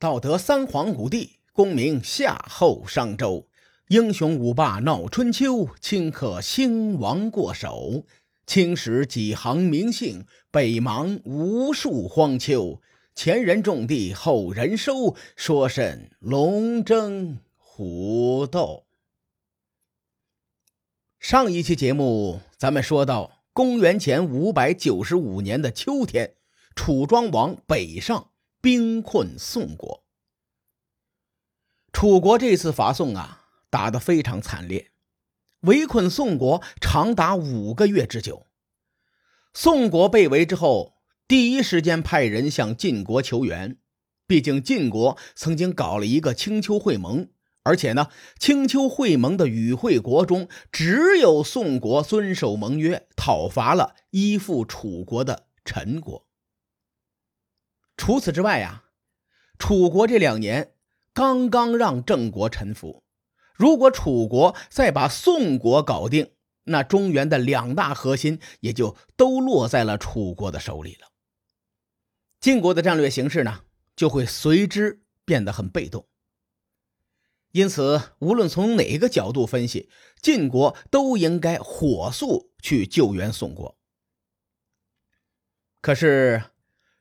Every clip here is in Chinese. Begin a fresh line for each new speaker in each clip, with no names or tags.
道德三皇五帝，功名夏后商周。英雄五霸闹春秋，顷刻兴亡过手。青史几行名姓，北邙无数荒丘。前人种地，后人收，说甚龙争虎斗？上一期节目，咱们说到公元前五百九十五年的秋天，楚庄王北上，兵困宋国。楚国这次伐宋啊！打得非常惨烈，围困宋国长达五个月之久。宋国被围之后，第一时间派人向晋国求援。毕竟晋国曾经搞了一个青丘会盟，而且呢，青丘会盟的与会国中只有宋国遵守盟约，讨伐了依附楚国的陈国。除此之外呀，楚国这两年刚刚让郑国臣服。如果楚国再把宋国搞定，那中原的两大核心也就都落在了楚国的手里了。晋国的战略形势呢，就会随之变得很被动。因此，无论从哪个角度分析，晋国都应该火速去救援宋国。可是，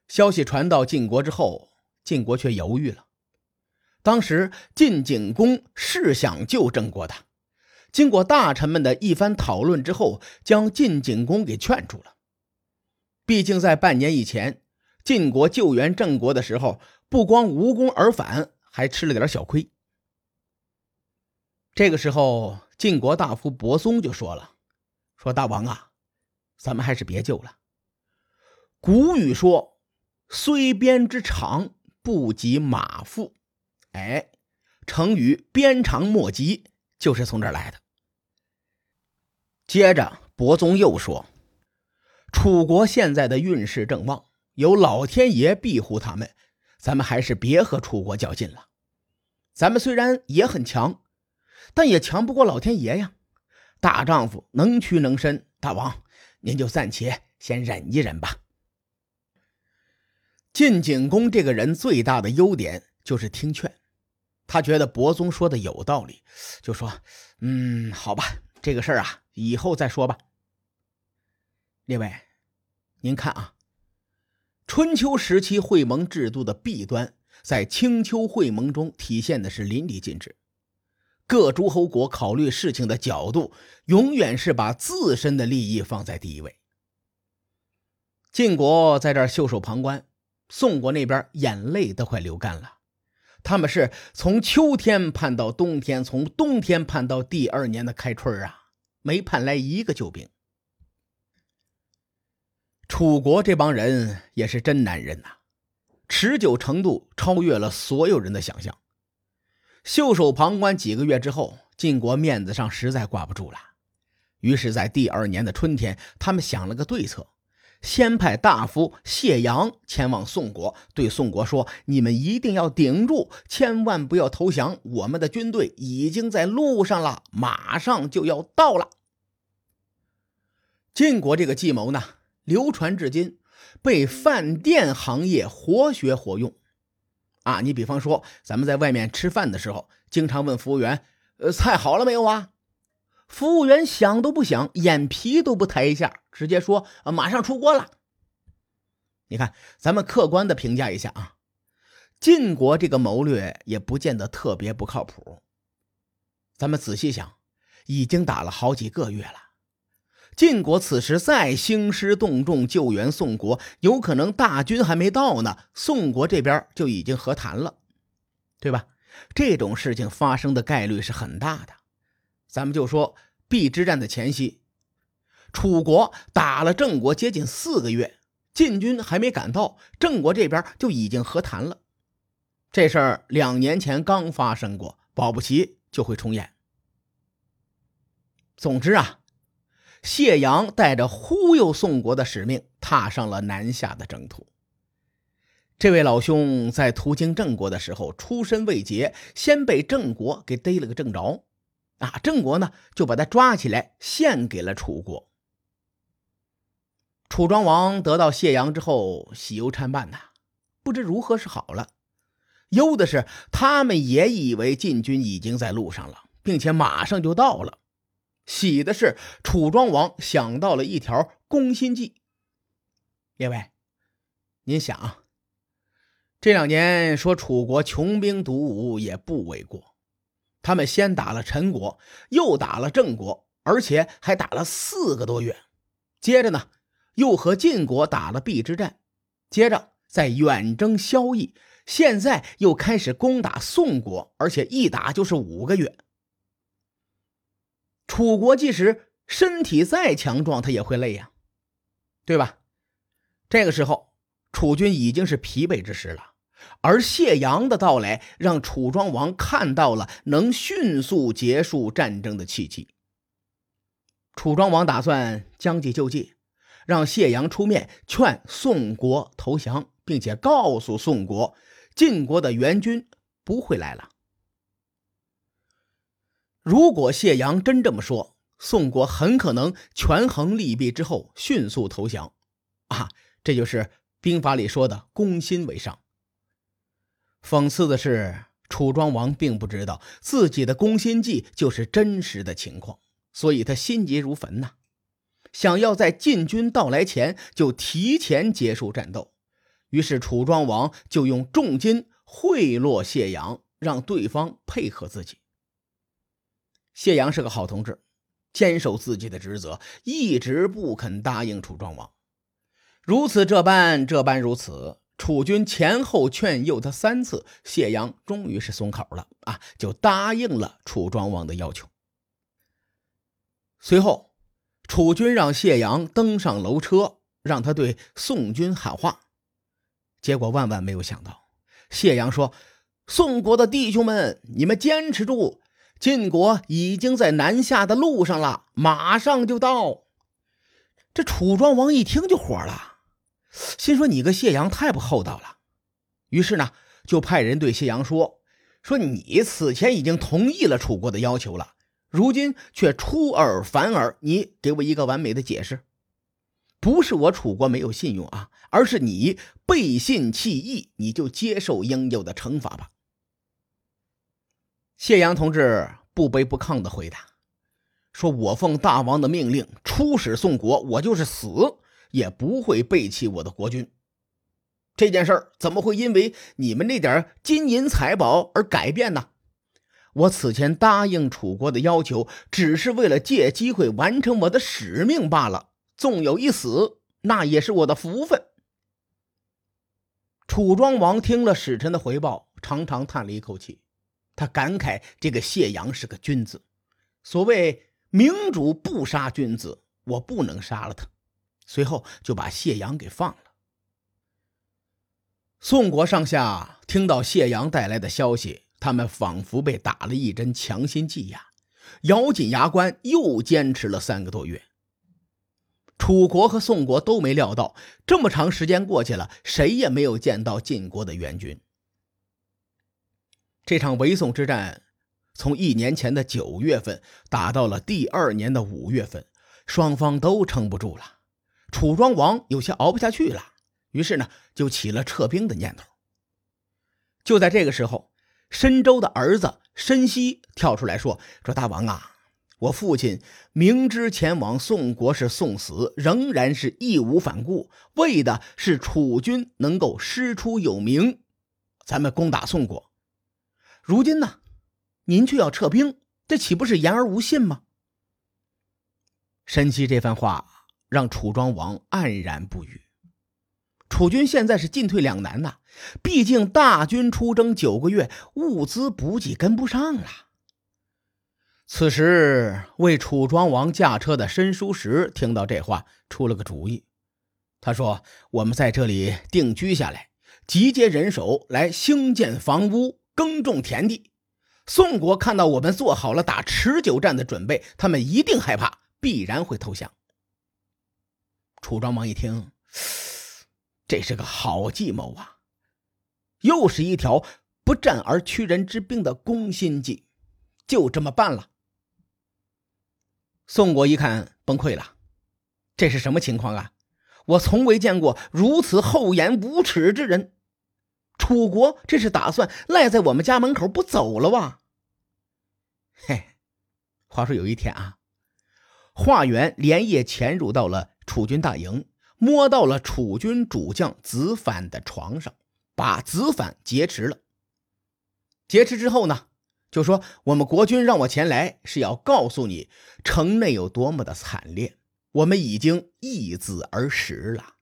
消息传到晋国之后，晋国却犹豫了。当时晋景公是想救郑国的，经过大臣们的一番讨论之后，将晋景公给劝住了。毕竟在半年以前，晋国救援郑国的时候，不光无功而返，还吃了点小亏。这个时候，晋国大夫伯松就说了：“说大王啊，咱们还是别救了。古语说，虽鞭之长，不及马腹。”哎，成语“鞭长莫及”就是从这儿来的。接着，伯宗又说：“楚国现在的运势正旺，有老天爷庇护他们，咱们还是别和楚国较劲了。咱们虽然也很强，但也强不过老天爷呀。大丈夫能屈能伸，大王您就暂且先忍一忍吧。”晋景公这个人最大的优点就是听劝。他觉得伯宗说的有道理，就说：“嗯，好吧，这个事儿啊，以后再说吧。”列位，您看啊，春秋时期会盟制度的弊端，在青丘会盟中体现的是淋漓尽致。各诸侯国考虑事情的角度，永远是把自身的利益放在第一位。晋国在这袖手旁观，宋国那边眼泪都快流干了。他们是从秋天盼到冬天，从冬天盼到第二年的开春啊，没盼来一个救兵。楚国这帮人也是真男人呐，持久程度超越了所有人的想象。袖手旁观几个月之后，晋国面子上实在挂不住了，于是，在第二年的春天，他们想了个对策。先派大夫谢阳前往宋国，对宋国说：“你们一定要顶住，千万不要投降。我们的军队已经在路上了，马上就要到了。”晋国这个计谋呢，流传至今，被饭店行业活学活用。啊，你比方说，咱们在外面吃饭的时候，经常问服务员：“呃，菜好了没有啊？”服务员想都不想，眼皮都不抬一下，直接说：“啊，马上出锅了。”你看，咱们客观的评价一下啊，晋国这个谋略也不见得特别不靠谱。咱们仔细想，已经打了好几个月了，晋国此时再兴师动众救援宋国，有可能大军还没到呢，宋国这边就已经和谈了，对吧？这种事情发生的概率是很大的。咱们就说邲之战的前夕，楚国打了郑国接近四个月，晋军还没赶到，郑国这边就已经和谈了。这事儿两年前刚发生过，保不齐就会重演。总之啊，谢阳带着忽悠宋国的使命，踏上了南下的征途。这位老兄在途经郑国的时候，出身未捷，先被郑国给逮了个正着。啊，郑国呢就把他抓起来献给了楚国。楚庄王得到谢阳之后，喜忧参半呐，不知如何是好了。忧的是他们也以为晋军已经在路上了，并且马上就到了；喜的是楚庄王想到了一条攻心计。列位，您想，这两年说楚国穷兵黩武也不为过。他们先打了陈国，又打了郑国，而且还打了四个多月。接着呢，又和晋国打了邲之战，接着再远征萧邑。现在又开始攻打宋国，而且一打就是五个月。楚国即使身体再强壮，他也会累呀，对吧？这个时候，楚军已经是疲惫之时了。而谢阳的到来，让楚庄王看到了能迅速结束战争的契机。楚庄王打算将计就计，让谢阳出面劝宋国投降，并且告诉宋国。晋国的援军不会来了。如果谢阳真这么说，宋国很可能权衡利弊之后迅速投降。啊，这就是兵法里说的“攻心为上”。讽刺的是，楚庄王并不知道自己的攻心计就是真实的情况，所以他心急如焚呐，想要在晋军到来前就提前结束战斗。于是楚庄王就用重金贿赂谢阳，让对方配合自己。谢阳是个好同志，坚守自己的职责，一直不肯答应楚庄王。如此这般，这般如此，楚军前后劝诱他三次，谢阳终于是松口了啊，就答应了楚庄王的要求。随后，楚军让谢阳登上楼车，让他对宋军喊话。结果万万没有想到，谢阳说：“宋国的弟兄们，你们坚持住，晋国已经在南下的路上了，马上就到。”这楚庄王一听就火了，心说：“你个谢阳太不厚道了。”于是呢，就派人对谢阳说：“说你此前已经同意了楚国的要求了，如今却出尔反尔，你给我一个完美的解释。”不是我楚国没有信用啊，而是你背信弃义，你就接受应有的惩罚吧。谢阳同志不卑不亢的回答说：“我奉大王的命令出使宋国，我就是死也不会背弃我的国君。这件事儿怎么会因为你们那点金银财宝而改变呢？我此前答应楚国的要求，只是为了借机会完成我的使命罢了。”纵有一死，那也是我的福分。楚庄王听了使臣的回报，长长叹了一口气，他感慨这个谢阳是个君子。所谓明主不杀君子，我不能杀了他。随后就把谢阳给放了。宋国上下听到谢阳带来的消息，他们仿佛被打了一针强心剂呀，咬紧牙关，又坚持了三个多月。楚国和宋国都没料到，这么长时间过去了，谁也没有见到晋国的援军。这场围宋之战，从一年前的九月份打到了第二年的五月份，双方都撑不住了。楚庄王有些熬不下去了，于是呢，就起了撤兵的念头。就在这个时候，申州的儿子申西跳出来说：“说大王啊。”我父亲明知前往宋国是送死，仍然是义无反顾，为的是楚军能够师出有名，咱们攻打宋国。如今呢，您却要撤兵，这岂不是言而无信吗？申西这番话让楚庄王黯然不语。楚军现在是进退两难呐，毕竟大军出征九个月，物资补给跟不上了。此时，为楚庄王驾车的申叔时听到这话，出了个主意。他说：“我们在这里定居下来，集结人手来兴建房屋、耕种田地。宋国看到我们做好了打持久战的准备，他们一定害怕，必然会投降。”楚庄王一听，这是个好计谋啊！又是一条不战而屈人之兵的攻心计，就这么办了。宋国一看崩溃了，这是什么情况啊？我从未见过如此厚颜无耻之人。楚国这是打算赖在我们家门口不走了哇？嘿，话说有一天啊，华元连夜潜入到了楚军大营，摸到了楚军主将子反的床上，把子反劫持了。劫持之后呢，就说我们国君让我前来是要告诉你城内有多么的惨烈，我们已经易子而食了。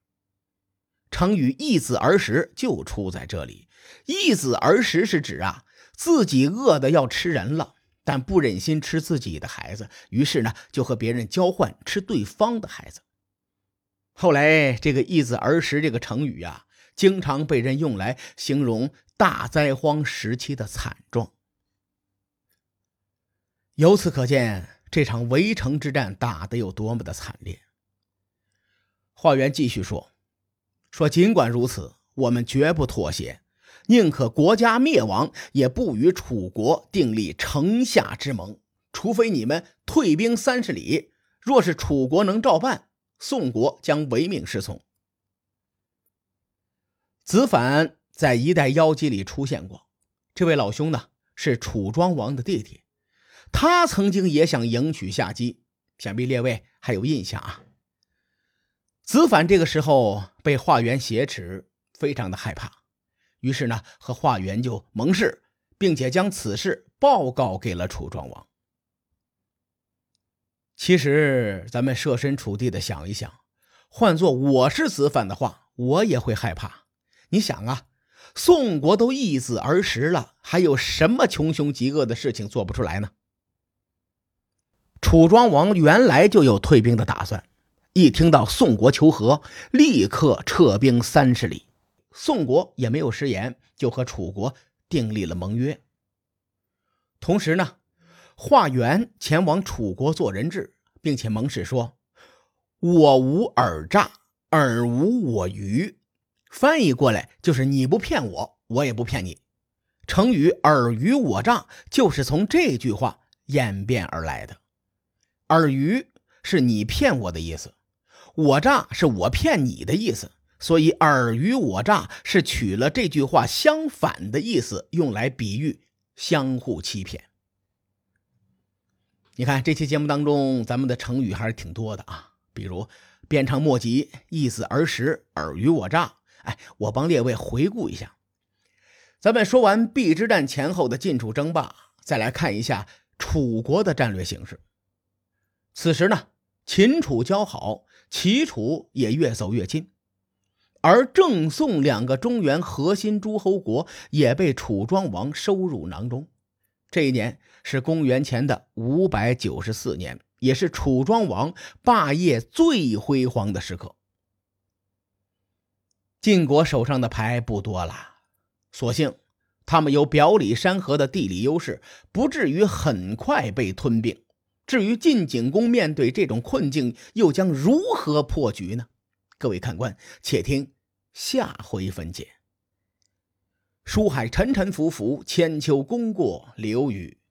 成语“易子而食”就出在这里，“易子而食”是指啊自己饿的要吃人了。但不忍心吃自己的孩子，于是呢，就和别人交换吃对方的孩子。后来，这个“易子而食”这个成语呀，经常被人用来形容大灾荒时期的惨状。由此可见，这场围城之战打得有多么的惨烈。华元继续说：“说尽管如此，我们绝不妥协。”宁可国家灭亡，也不与楚国订立城下之盟。除非你们退兵三十里，若是楚国能照办，宋国将唯命是从。子反在一代妖姬里出现过，这位老兄呢是楚庄王的弟弟，他曾经也想迎娶夏姬，想必列位还有印象啊。子反这个时候被华元挟持，非常的害怕。于是呢，和华元就盟誓，并且将此事报告给了楚庄王。其实，咱们设身处地的想一想，换做我是子反的话，我也会害怕。你想啊，宋国都易子而食了，还有什么穷凶极恶的事情做不出来呢？楚庄王原来就有退兵的打算，一听到宋国求和，立刻撤兵三十里。宋国也没有食言，就和楚国订立了盟约。同时呢，化元前往楚国做人质，并且盟誓说：“我无尔诈，尔无我愚。”翻译过来就是“你不骗我，我也不骗你”。成语“尔虞我诈”就是从这句话演变而来的。“尔虞”是你骗我的意思，“我诈”是我骗你的意思。所以，尔虞我诈是取了这句话相反的意思，用来比喻相互欺骗。你看这期节目当中，咱们的成语还是挺多的啊，比如鞭长莫及、易子而食、尔虞我诈。哎，我帮列位回顾一下。咱们说完邲之战前后的晋楚争霸，再来看一下楚国的战略形势。此时呢，秦楚交好，齐楚也越走越近。而郑宋两个中原核心诸侯国也被楚庄王收入囊中。这一年是公元前的五百九十四年，也是楚庄王霸业最辉煌的时刻。晋国手上的牌不多了，所幸他们有表里山河的地理优势，不至于很快被吞并。至于晋景公面对这种困境，又将如何破局呢？各位看官，且听。下回分解。书海沉沉浮浮，千秋功过留与